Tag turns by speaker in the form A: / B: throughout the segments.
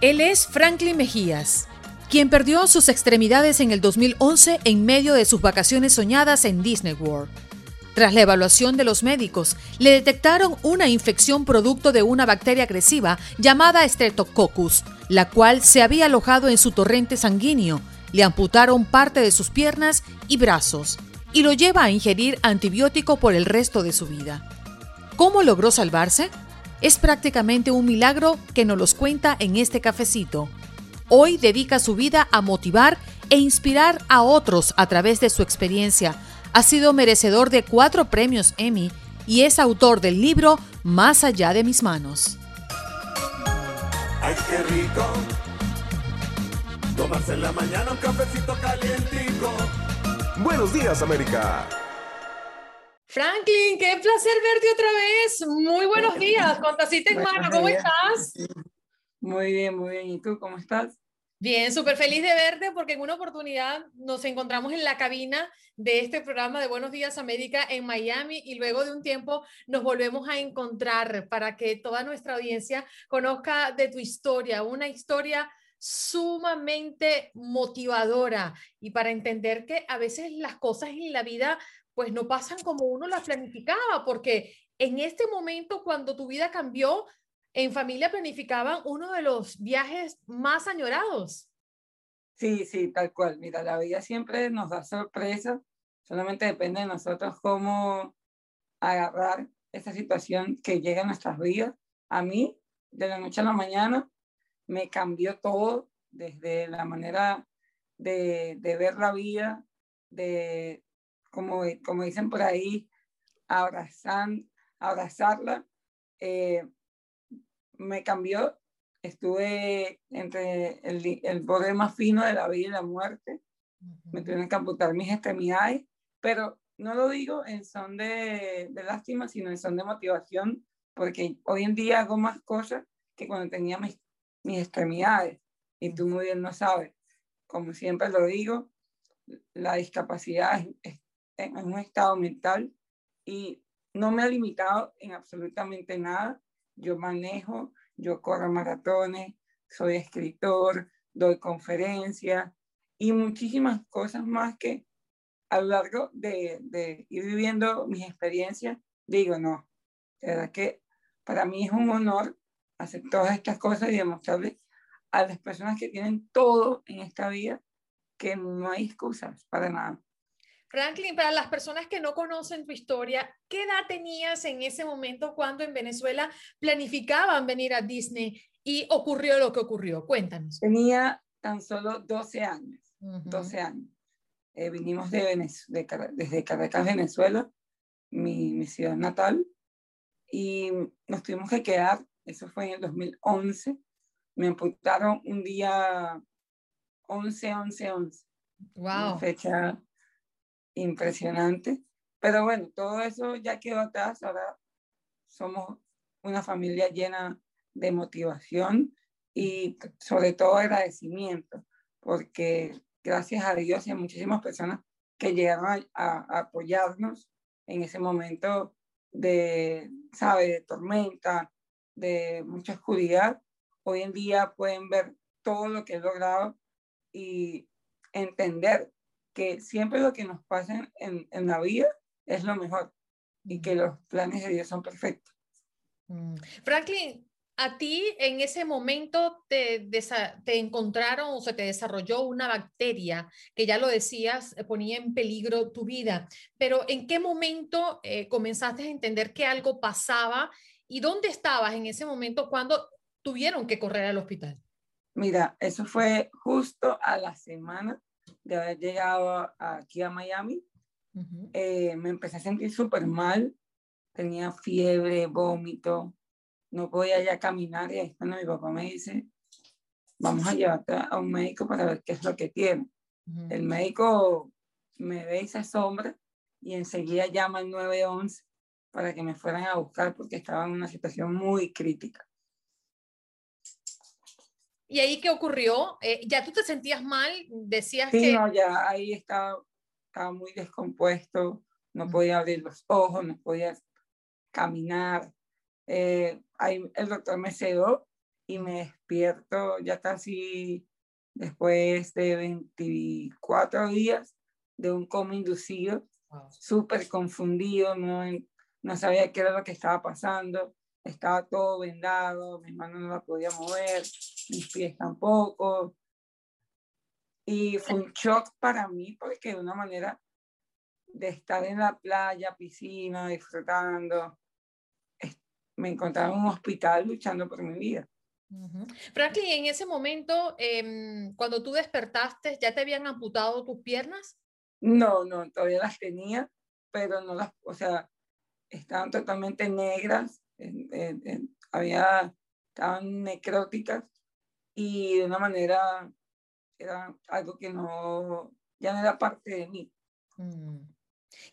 A: Él es Franklin Mejías, quien perdió sus extremidades en el 2011 en medio de sus vacaciones soñadas en Disney World. Tras la evaluación de los médicos, le detectaron una infección producto de una bacteria agresiva llamada Streptococcus, la cual se había alojado en su torrente sanguíneo. Le amputaron parte de sus piernas y brazos y lo lleva a ingerir antibiótico por el resto de su vida. ¿Cómo logró salvarse? Es prácticamente un milagro que nos los cuenta en este cafecito. Hoy dedica su vida a motivar e inspirar a otros a través de su experiencia. Ha sido merecedor de cuatro premios Emmy y es autor del libro Más allá de mis manos.
B: ¡Ay, qué rico! Tomarse en la mañana un cafecito calientico.
C: Buenos días, América.
A: Franklin, qué placer verte otra vez. Muy buenos días, con tacita en mano, ¿cómo estás?
D: Muy bien, muy bien. ¿Y tú cómo estás?
A: Bien, súper feliz de verte porque en una oportunidad nos encontramos en la cabina de este programa de Buenos Días América en Miami y luego de un tiempo nos volvemos a encontrar para que toda nuestra audiencia conozca de tu historia, una historia sumamente motivadora y para entender que a veces las cosas en la vida pues no pasan como uno las planificaba, porque en este momento cuando tu vida cambió, en familia planificaban uno de los viajes más añorados.
D: Sí, sí, tal cual. Mira, la vida siempre nos da sorpresa, solamente depende de nosotros cómo agarrar esa situación que llega a nuestras vidas. A mí, de la noche a la mañana, me cambió todo, desde la manera de, de ver la vida, de como, como dicen por ahí, abrazan, abrazarla, eh, me cambió. Estuve entre el, el borde más fino de la vida y la muerte. Me tuvieron que amputar mis extremidades, pero no lo digo en son de, de lástima, sino en son de motivación, porque hoy en día hago más cosas que cuando tenía mis, mis extremidades. Y tú muy bien lo sabes. Como siempre lo digo, la discapacidad es, en un estado mental y no me ha limitado en absolutamente nada. Yo manejo, yo corro maratones, soy escritor, doy conferencias y muchísimas cosas más que a lo largo de, ir viviendo mis experiencias, digo, no, de verdad que para mí es un honor hacer todas estas cosas y demostrarles a las personas que tienen todo en esta vida que no hay excusas para nada.
A: Franklin, para las personas que no conocen tu historia, ¿qué edad tenías en ese momento cuando en Venezuela planificaban venir a Disney y ocurrió lo que ocurrió? Cuéntanos.
D: Tenía tan solo 12 años, 12 años. Eh, vinimos de de, desde Caracas, Venezuela, mi, mi, ciudad natal, y nos tuvimos que quedar, eso fue en el 2011, me amputaron un día 11, 11, 11.
A: Wow. Una
D: fecha impresionante. Pero bueno, todo eso ya quedó atrás. Ahora somos una familia llena de motivación y sobre todo agradecimiento, porque gracias a Dios y a muchísimas personas que llegaron a, apoyarnos en ese momento de, sabe, de tormenta, de mucha oscuridad, hoy en día pueden ver todo lo que he logrado y entender que siempre lo que nos pasa en, en la vida es lo mejor y que los planes de Dios son perfectos.
A: Mm. Franklin, a ti en ese momento te, te, encontraron o se te desarrolló una bacteria que ya lo decías, eh, ponía en peligro tu vida, pero ¿en qué momento eh, comenzaste a entender que algo pasaba y dónde estabas en ese momento cuando tuvieron que correr al hospital?
D: Mira, eso fue justo a la semana de haber llegado aquí a Miami, eh, me empecé a sentir súper mal, tenía fiebre, vómito, no podía ya caminar y ahí cuando mi papá me dice, vamos a llevarte a un médico para ver qué es lo que tiene. El médico me ve y se asombra y enseguida llama al 911 para que me fueran a buscar porque estaba en una situación muy crítica.
A: ¿Y ahí qué ocurrió? Eh, ¿Ya tú te sentías mal? Decías
D: sí,
A: que...
D: no, ya ahí estaba, estaba muy descompuesto, no podía abrir los ojos, no podía caminar. Eh, ahí el doctor me sedó y me despierto ya casi después de 24 días de un coma inducido, súper confundido, no, no sabía qué era lo que estaba pasando, estaba todo vendado, mis manos no las podía mover, mis pies tampoco. Y fue un shock para mí porque de una manera de estar en la playa, piscina, disfrutando, me encontraba en un hospital luchando por mi vida.
A: Franklin, en ese momento, em, cuando tú despertaste, ¿ya te habían amputado tus piernas?
D: No, no, todavía las tenía, pero no las, o sea, estaban totalmente negras, había, estaban necróticas y de una manera era algo que no, ya no era parte de mí. Mm.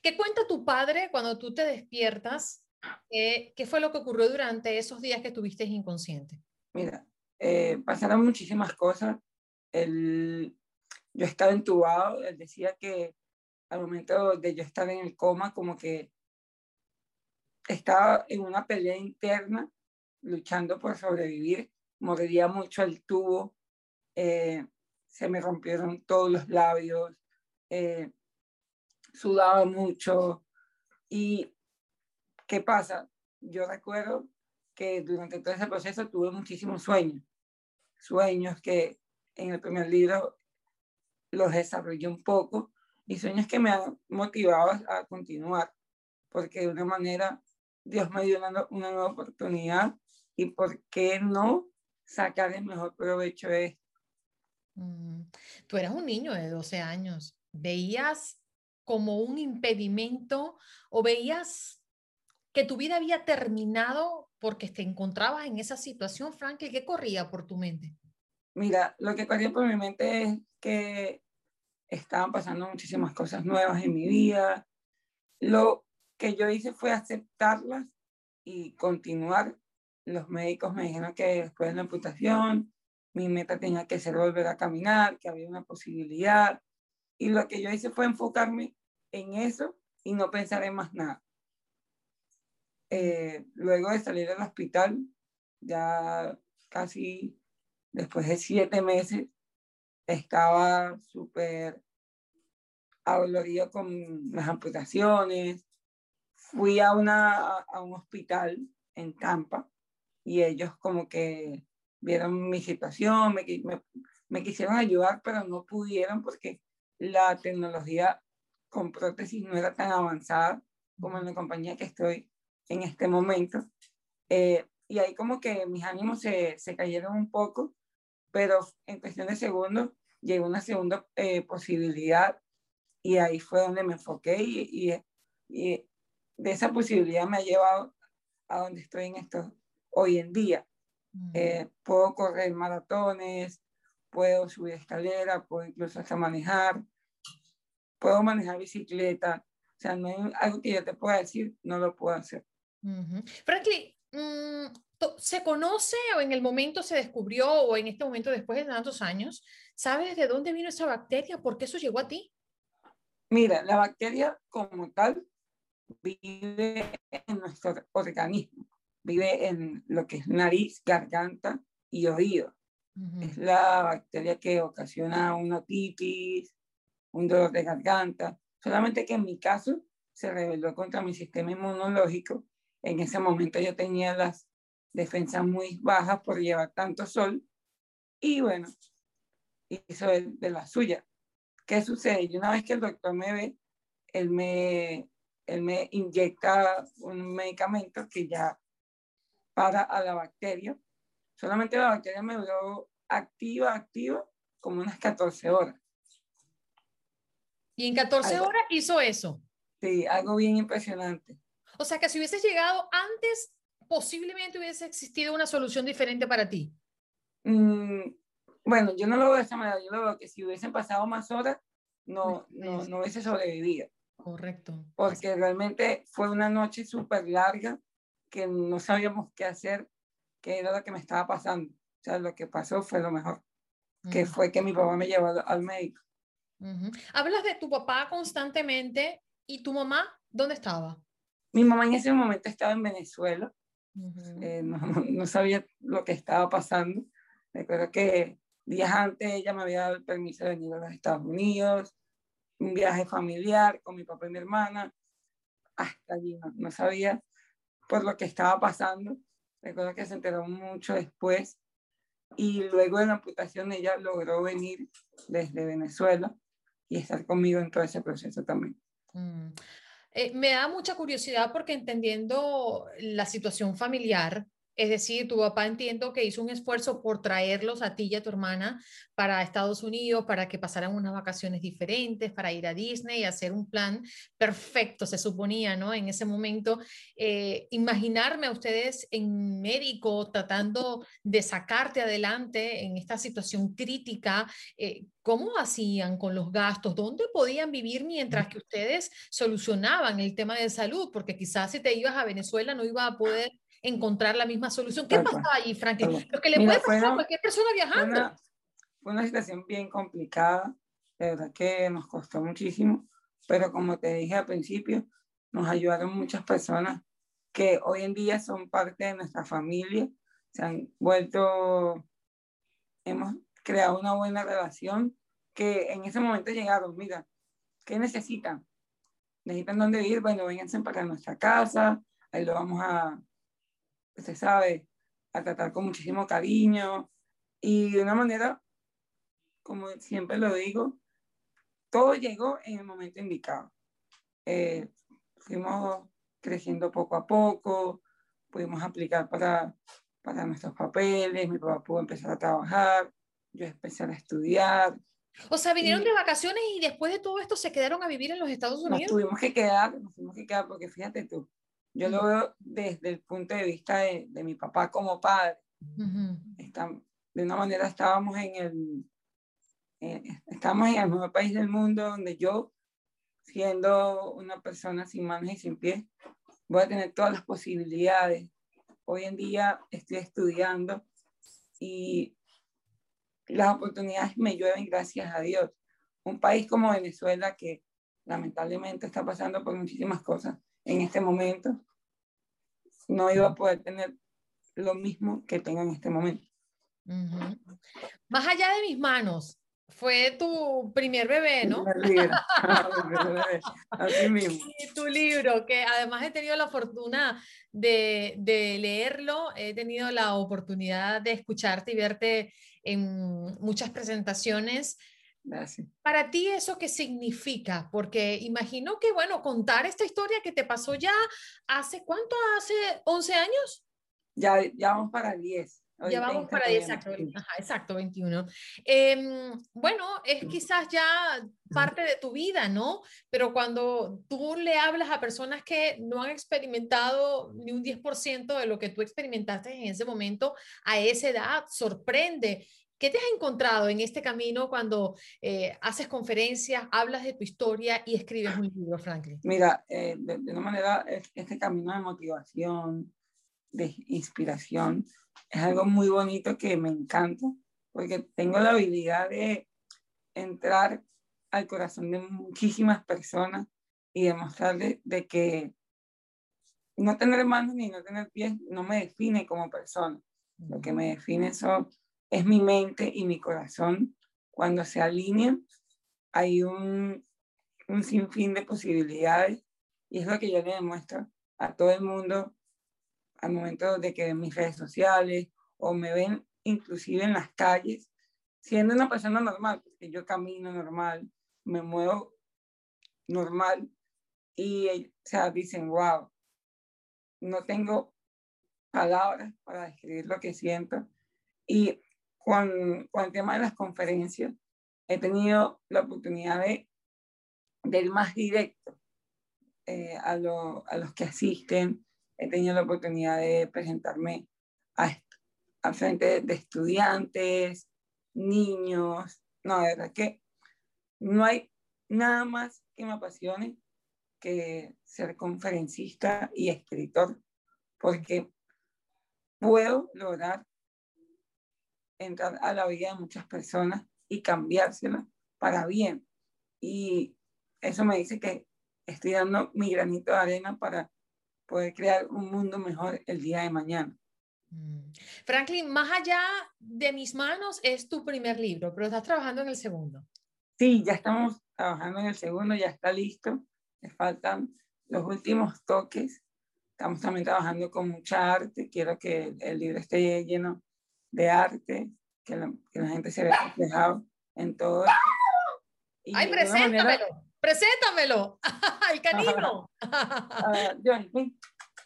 A: ¿Qué cuenta tu padre cuando tú te despiertas? Eh, ¿Qué fue lo que ocurrió durante esos días que estuviste inconsciente?
D: Mira, eh, pasaron muchísimas cosas. El, yo estaba entubado, él decía que al momento de yo estar en el coma, como que estaba en una pelea interna, luchando por sobrevivir, moriría mucho el tubo, eh, se me rompieron todos los labios, eh, sudaba mucho. ¿Y qué pasa? Yo recuerdo que durante todo ese proceso tuve muchísimos sueños, sueños que en el primer libro los desarrollé un poco y sueños que me han motivado a continuar, porque de una manera Dios me dio una, nueva oportunidad y por qué no sacar el mejor provecho de esto.
A: Mm, tú eras un niño de 12 años, ¿veías como un impedimento o veías que tu vida había terminado porque te encontrabas en esa situación, Frank, ¿qué corría por tu mente?
D: Mira, lo que corría por mi mente es que estaban pasando muchísimas cosas nuevas en mi vida. Lo que yo hice fue aceptarlas y continuar. Los médicos me dijeron que después de la amputación mi meta tenía que ser volver a caminar, que había una posibilidad. Y lo que yo hice fue enfocarme en eso y no pensar en más nada. Eh, luego de salir del hospital, ya casi después de siete meses, estaba súper adolorido con las amputaciones. Fui a, una, a un hospital en Tampa y ellos como que vieron mi situación, me, me, me quisieron ayudar, pero no pudieron porque la tecnología con prótesis no era tan avanzada como en la compañía que estoy en este momento. Eh, y ahí como que mis ánimos se, se, cayeron un poco, pero en cuestión de segundos llegó una segunda eh, posibilidad y ahí fue donde me enfoqué y, y, y, de esa posibilidad me ha llevado a donde estoy en esto hoy en día. Eh, puedo correr maratones, puedo subir escalera, puedo incluso hasta manejar, puedo manejar bicicleta. O sea, no hay algo que yo te pueda decir, no lo puedo hacer.
A: Franklin, mm, ¿se conoce o en el momento se descubrió o en este momento después de tantos años, sabes de dónde vino esa bacteria? ¿Por qué eso llegó a ti?
D: Mira, la bacteria como tal vive en nuestro organismo, vive en lo que es nariz, garganta y oído. Es la bacteria que ocasiona una otitis, un dolor de garganta, solamente que en mi caso se rebeló contra mi sistema inmunológico en ese momento yo tenía las defensas muy bajas por llevar tanto sol y bueno, hizo de, la suya. ¿Qué sucede? Y una vez que el doctor me ve, él me, él me inyecta un medicamento que ya para a la bacteria. Solamente la bacteria me duró activa, activa, como unas 14 horas.
A: ¿Y en 14 horas hizo eso?
D: Sí, algo bien impresionante.
A: O sea que si hubieses llegado antes, posiblemente hubiese existido una solución diferente para ti.
D: Mm, bueno, yo no lo veo de esa manera, yo lo veo que si hubiesen pasado más horas, no, no, no hubiese sobrevivido.
A: Correcto.
D: Porque realmente fue una noche súper larga que no sabíamos qué hacer, qué era lo que me estaba pasando. O sea, lo que pasó fue lo mejor, que fue que mi papá me llevó al médico.
A: Hablas de tu papá constantemente y tu mamá, ¿dónde estaba?
D: Mi mamá en ese momento estaba en Venezuela Eh, no, no, sabía lo que estaba pasando. Recuerdo que días antes ella me había dado el permiso de venir a los Estados Unidos, un viaje familiar con mi papá y mi hermana. Hasta allí no, sabía por lo que estaba pasando. Recuerdo que se enteró mucho después y luego de la amputación ella logró venir desde Venezuela y estar conmigo en todo ese proceso también.
A: Mm. Eh, me da mucha curiosidad porque entendiendo la situación familiar, es decir, tu papá entiendo que hizo un esfuerzo por traerlos a ti y a tu hermana para Estados Unidos, para que pasaran unas vacaciones diferentes, para ir a Disney y hacer un plan perfecto, se suponía, ¿no? En ese momento, eh, imaginarme a ustedes en médico tratando de sacarte adelante en esta situación crítica, eh, ¿cómo hacían con los gastos? ¿Dónde podían vivir mientras que ustedes solucionaban el tema de salud? Porque quizás si te ibas a Venezuela no iba a poder encontrar la misma solución. ¿Qué pasaba allí, Franklin? Lo que le puede pasar a cualquier persona viajando.
D: Fue una, situación bien complicada, de verdad que nos costó muchísimo, pero como te dije al principio, nos ayudaron muchas personas que hoy en día son parte de nuestra familia, se han vuelto, hemos creado una buena relación, que en ese momento llegaron, mira, ¿qué necesitan? ¿Necesitan dónde ir? Bueno, vénganse para nuestra casa, ahí lo vamos a, se sabe, a tratar con muchísimo cariño y de una manera, como siempre lo digo, todo llegó en el momento indicado. Eh, fuimos creciendo poco a poco, pudimos aplicar para, para nuestros papeles, mi papá pudo empezar a trabajar, yo empecé a estudiar.
A: O sea, vinieron de vacaciones y después de todo esto se quedaron a vivir en los Estados Unidos.
D: Nos tuvimos que quedar, nos tuvimos que quedar porque fíjate tú, yo lo veo desde el punto de vista de, de mi papá como padre. Está, de una manera estábamos en el, eh, estamos en el nuevo país del mundo donde yo, siendo una persona sin manos y sin pies, voy a tener todas las posibilidades. Hoy en día estoy estudiando y las oportunidades me llueven gracias a Dios. Un país como Venezuela que lamentablemente está pasando por muchísimas cosas en este momento, no iba a poder tener lo mismo que tengo en este momento.
A: Más allá de mis manos, fue tu primer bebé, ¿no?
D: Así mismo.
A: Y tu libro, que además he tenido la fortuna de, de, leerlo, he tenido la oportunidad de escucharte y verte en muchas presentaciones.
D: Gracias.
A: Para ti, ¿eso qué significa? Porque imagino que, bueno, contar esta historia que te pasó ya hace, ¿cuánto? ¿Hace 11 años?
D: Ya, ya vamos para 10.
A: Ya vamos para 10, exacto, exacto, 21. Em, bueno, es quizás ya parte de tu vida, ¿no? Pero cuando tú le hablas a personas que no han experimentado ni un 10% de lo que tú experimentaste en ese momento, a esa edad, sorprende ¿Qué te has encontrado en este camino cuando eh, haces conferencias, hablas de tu historia y escribes un libro, Franklin?
D: Mira, eh, de, una manera, este camino de motivación, de inspiración, es algo muy bonito que me encanta, porque tengo la habilidad de entrar al corazón de muchísimas personas y demostrarles de que no tener manos ni no tener pies no me define como persona. Lo que me define son es mi mente y mi corazón. Cuando se alinean, hay un, un sinfín de posibilidades y es lo que yo le demuestro a todo el mundo al momento de que ven mis redes sociales o me ven inclusive en las calles, siendo una persona normal, porque yo camino normal, me muevo normal y o sea, dicen, wow, no tengo palabras para describir lo que siento. Y con, con el tema de las conferencias, he tenido la oportunidad de, de ir más directo eh, a, a, los que asisten. He tenido la oportunidad de presentarme a, a frente de estudiantes, niños. No, de verdad que no hay nada más que me apasione que ser conferencista y escritor, porque puedo lograr entrar a la vida de muchas personas y cambiársela para bien. Y eso me dice que estoy dando mi granito de arena para poder crear un mundo mejor el día de mañana.
A: Mm. Franklin, más allá de mis manos es tu primer libro, pero estás trabajando en el segundo.
D: Sí, ya estamos trabajando en el segundo, ya está listo. Le faltan los últimos toques. Estamos también trabajando con mucha arte. Quiero que el libro esté lleno de arte, que la, que la gente se vea reflejado en todo.
A: Y Ay, preséntamelo, manera... preséntamelo. El canino.
D: uh, John,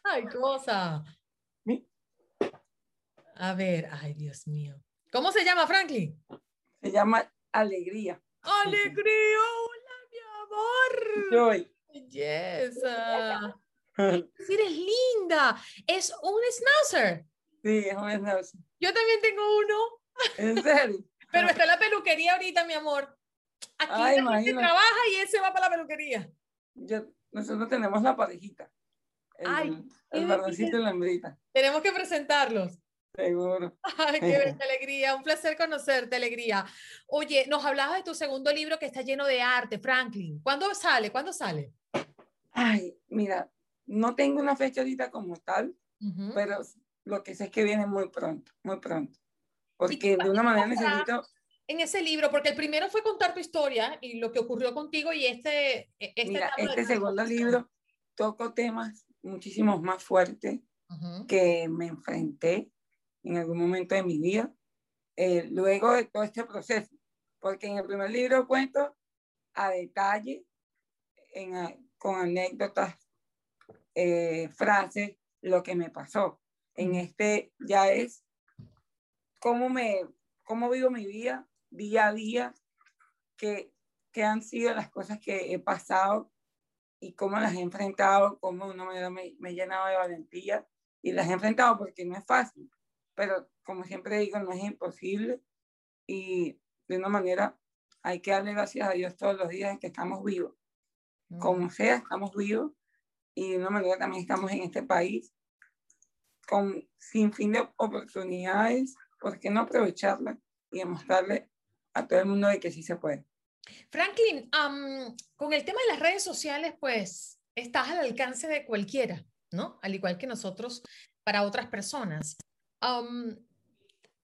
A: Ay, cosa. A ver, ay, Dios mío. ¿Cómo se llama, Franklin?
D: Se llama Alegría.
A: Alegría, hola, mi amor.
D: Joy.
A: Belleza. Eres linda. Es un schnauzer.
D: Sí, es un schnauzer.
A: Yo también tengo uno.
D: ¿En serio?
A: Pero está en la peluquería ahorita, mi amor. Aquí Ay, la gente trabaja y él se va para la peluquería.
D: Yo, nosotros tenemos la parejita. El, Ay, el varoncito y la hembrita.
A: Tenemos que presentarlos.
D: Seguro.
A: Ay, qué alegría. Un placer conocerte, alegría. Oye, nos hablabas de tu segundo libro que está lleno de arte, Franklin. ¿Cuándo sale? ¿Cuándo sale?
D: Ay, mira, no tengo una fecha ahorita como tal, pero lo que sé es que viene muy pronto, muy pronto. Porque de una manera necesito...
A: En ese libro, porque el primero fue contar tu historia y lo que ocurrió contigo y este...
D: e, este mira, este segundo libro toco temas muchísimos más fuertes que me enfrenté en algún momento de mi vida, eh, luego de todo este proceso, porque en el primer libro cuento a detalle, en, con anécdotas, eh, frases, lo que me pasó. En este ya es cómo, me, cómo vivo mi vida día a día, qué, qué han sido las cosas que he pasado y cómo las he enfrentado, cómo una manera me, me he llenado de valentía y las he enfrentado porque no es fácil pero como siempre digo, no es imposible y de una manera hay que darle gracias a Dios todos los días que estamos vivos. Como sea, estamos vivos y de una manera también estamos en este país con sin fin de oportunidades, ¿por qué no aprovecharlas y demostrarle a todo el mundo de que sí se puede?
A: Franklin, con el tema de las redes sociales, pues estás al alcance de cualquiera, ¿no? Al igual que nosotros para otras personas.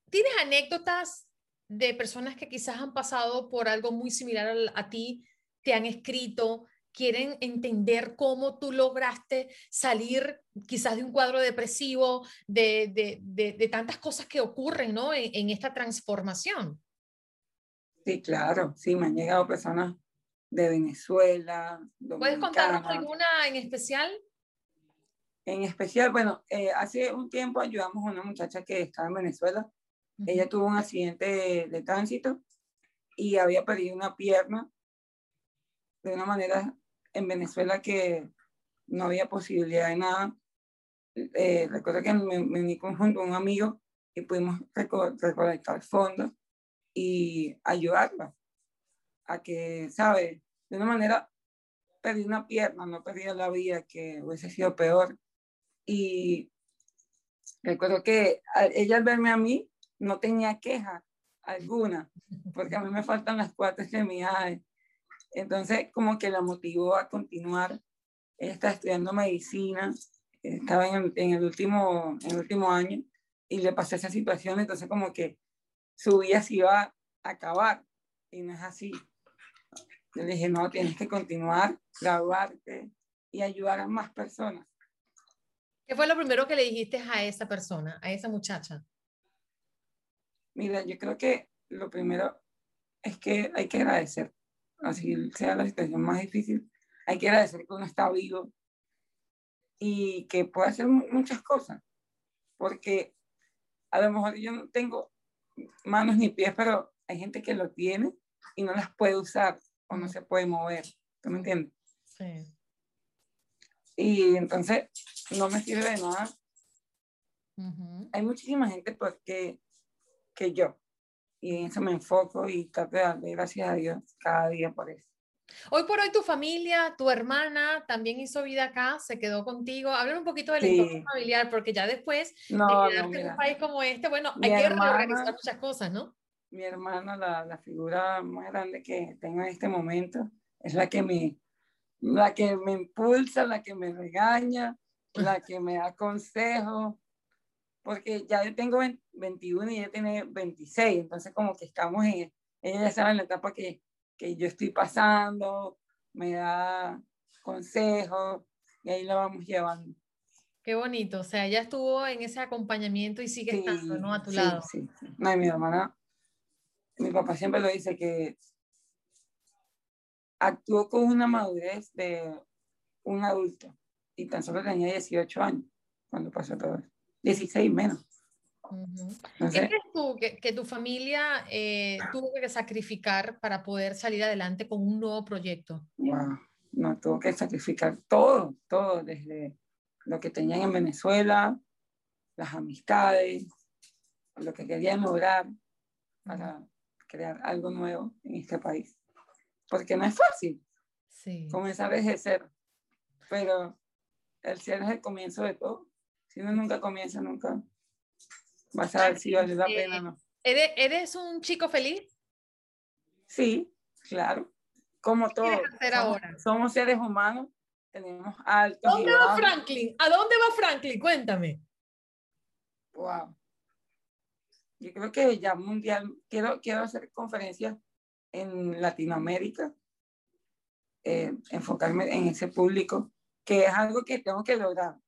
A: ¿Tienes anécdotas de personas que quizás han pasado por algo muy similar a, ti, te han escrito, quieren entender cómo tú lograste salir quizás de un cuadro depresivo, de, de, de, tantas cosas que ocurren ¿no? en, esta transformación?
D: Sí, claro, sí, me han llegado personas de Venezuela.
A: ¿Puedes contarnos alguna en especial?
D: En especial, bueno, eh, hace un tiempo ayudamos a una muchacha que estaba en Venezuela. Ella tuvo un accidente de, tránsito y había perdido una pierna de una manera en Venezuela que no había posibilidad de nada. Eh, recuerdo que me, me uní junto un amigo y pudimos recolectar fondos y ayudarla a que, ¿sabe? De una manera, perdí una pierna, no perdí la vida, que hubiese sido peor. Y recuerdo que ella al verme a mí no tenía queja alguna, porque a mí me faltan las cuatro extremidades. Entonces, como que la motivó a continuar. Ella está estudiando medicina, estaba en el, último, en el último año y le pasó esa situación, entonces como que su vida se iba a acabar y no es así. le dije, no, tienes que continuar, graduarte y ayudar a más personas.
A: ¿Qué fue lo primero que le dijiste a esa persona, a esa muchacha?
D: Mira, yo creo que lo primero es que hay que agradecer, así sea la situación más difícil, hay que agradecer que uno está vivo y que puede hacer muchas cosas, porque a lo mejor yo no tengo manos ni pies, pero hay gente que lo tiene y no las puede usar o no se puede mover, ¿tú me entiendes? Sí. Y entonces no me sirve de nada. Hay muchísima gente porque, que yo. Y en eso me enfoco y trato de darle gracias a Dios cada día por eso.
A: Hoy por hoy tu familia, tu hermana también hizo vida acá, se quedó contigo. Habla un poquito del entorno familiar, porque ya después
D: no,
A: de quedarte en un país como este, bueno, hay que reorganizar muchas cosas, ¿no?
D: Mi hermana, la, la, figura más grande que tengo en este momento, es la que me, la que me impulsa, la que me regaña, la que me da consejos, porque ya yo tengo 21 y ella tiene 26, entonces como que estamos en, ella ya sabe en la etapa que, que yo estoy pasando, me da consejos y ahí lo vamos llevando.
A: Qué bonito, o sea, ella estuvo en ese acompañamiento y sigue estando, ¿no? A tu lado.
D: Sí, sí. No, y mi hermana, mi papá siempre lo dice que actuó con una madurez de un adulto y tan solo tenía 18 años cuando pasó todo eso. 16 menos.
A: ¿Qué crees tú que, tu familia eh, tuvo que sacrificar para poder salir adelante con un nuevo proyecto?
D: No, tuvo que sacrificar todo, todo, desde lo que tenían en Venezuela, las amistades, lo que querían lograr para crear algo nuevo en este país. Porque no es fácil sí. comenzar desde cero, pero el cielo es el comienzo de todo. Si uno nunca comienza, nunca vas a ver si vale la pena o no.
A: ¿Eres, ¿Eres un chico feliz?
D: Sí, claro. Como todos. Somos, somos seres humanos, tenemos altos.
A: ¿Dónde va Franklin? ¿A dónde va Franklin? Cuéntame.
D: Wow. Yo creo que ya mundial, quiero, quiero hacer conferencias en Latinoamérica, eh, enfocarme en ese público, que es algo que tengo que lograr.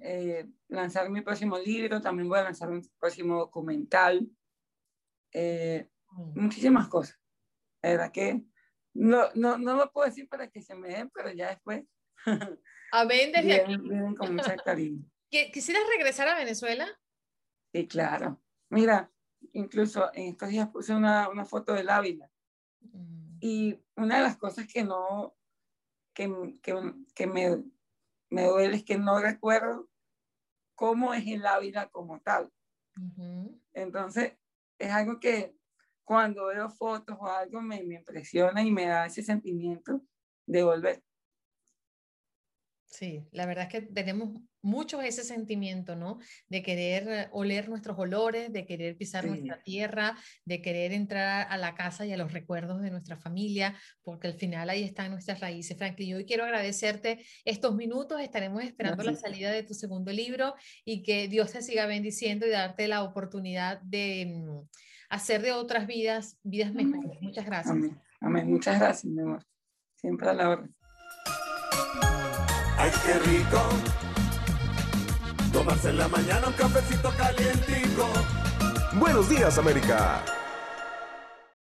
D: Eh, lanzar mi próximo libro, también voy a lanzar un próximo documental, eh, muchísimas cosas. La verdad que no, no, no lo puedo decir para que se me den, pero ya después.
A: Amén desde
D: aquí. Vienen con mucha cariño.
A: ¿Quisieras regresar a Venezuela?
D: Sí, claro. Mira, incluso en estos días puse una, una foto del Ávila. Mm. Y una de las cosas que no, que, que, que me, me duele es que no recuerdo cómo es el Ávila como tal. Entonces, es algo que cuando veo fotos o algo me, me impresiona y me da ese sentimiento de volver.
A: Sí, la verdad es que tenemos mucho ese sentimiento, ¿no? De querer oler nuestros olores, de querer pisar nuestra tierra, de querer entrar a la casa y a los recuerdos de nuestra familia, porque al final ahí están nuestras raíces. Franklin, yo hoy quiero agradecerte estos minutos, estaremos esperando la salida de tu segundo libro y que Dios te siga bendiciendo y darte la oportunidad de mm, hacer de otras vidas vidas mejores. Muchas gracias.
D: Amén. Muchas gracias, mi amor. Siempre a la hora.
B: Ay, qué rico. Tomarse en la mañana un cafecito calientico.
C: Buenos días, América.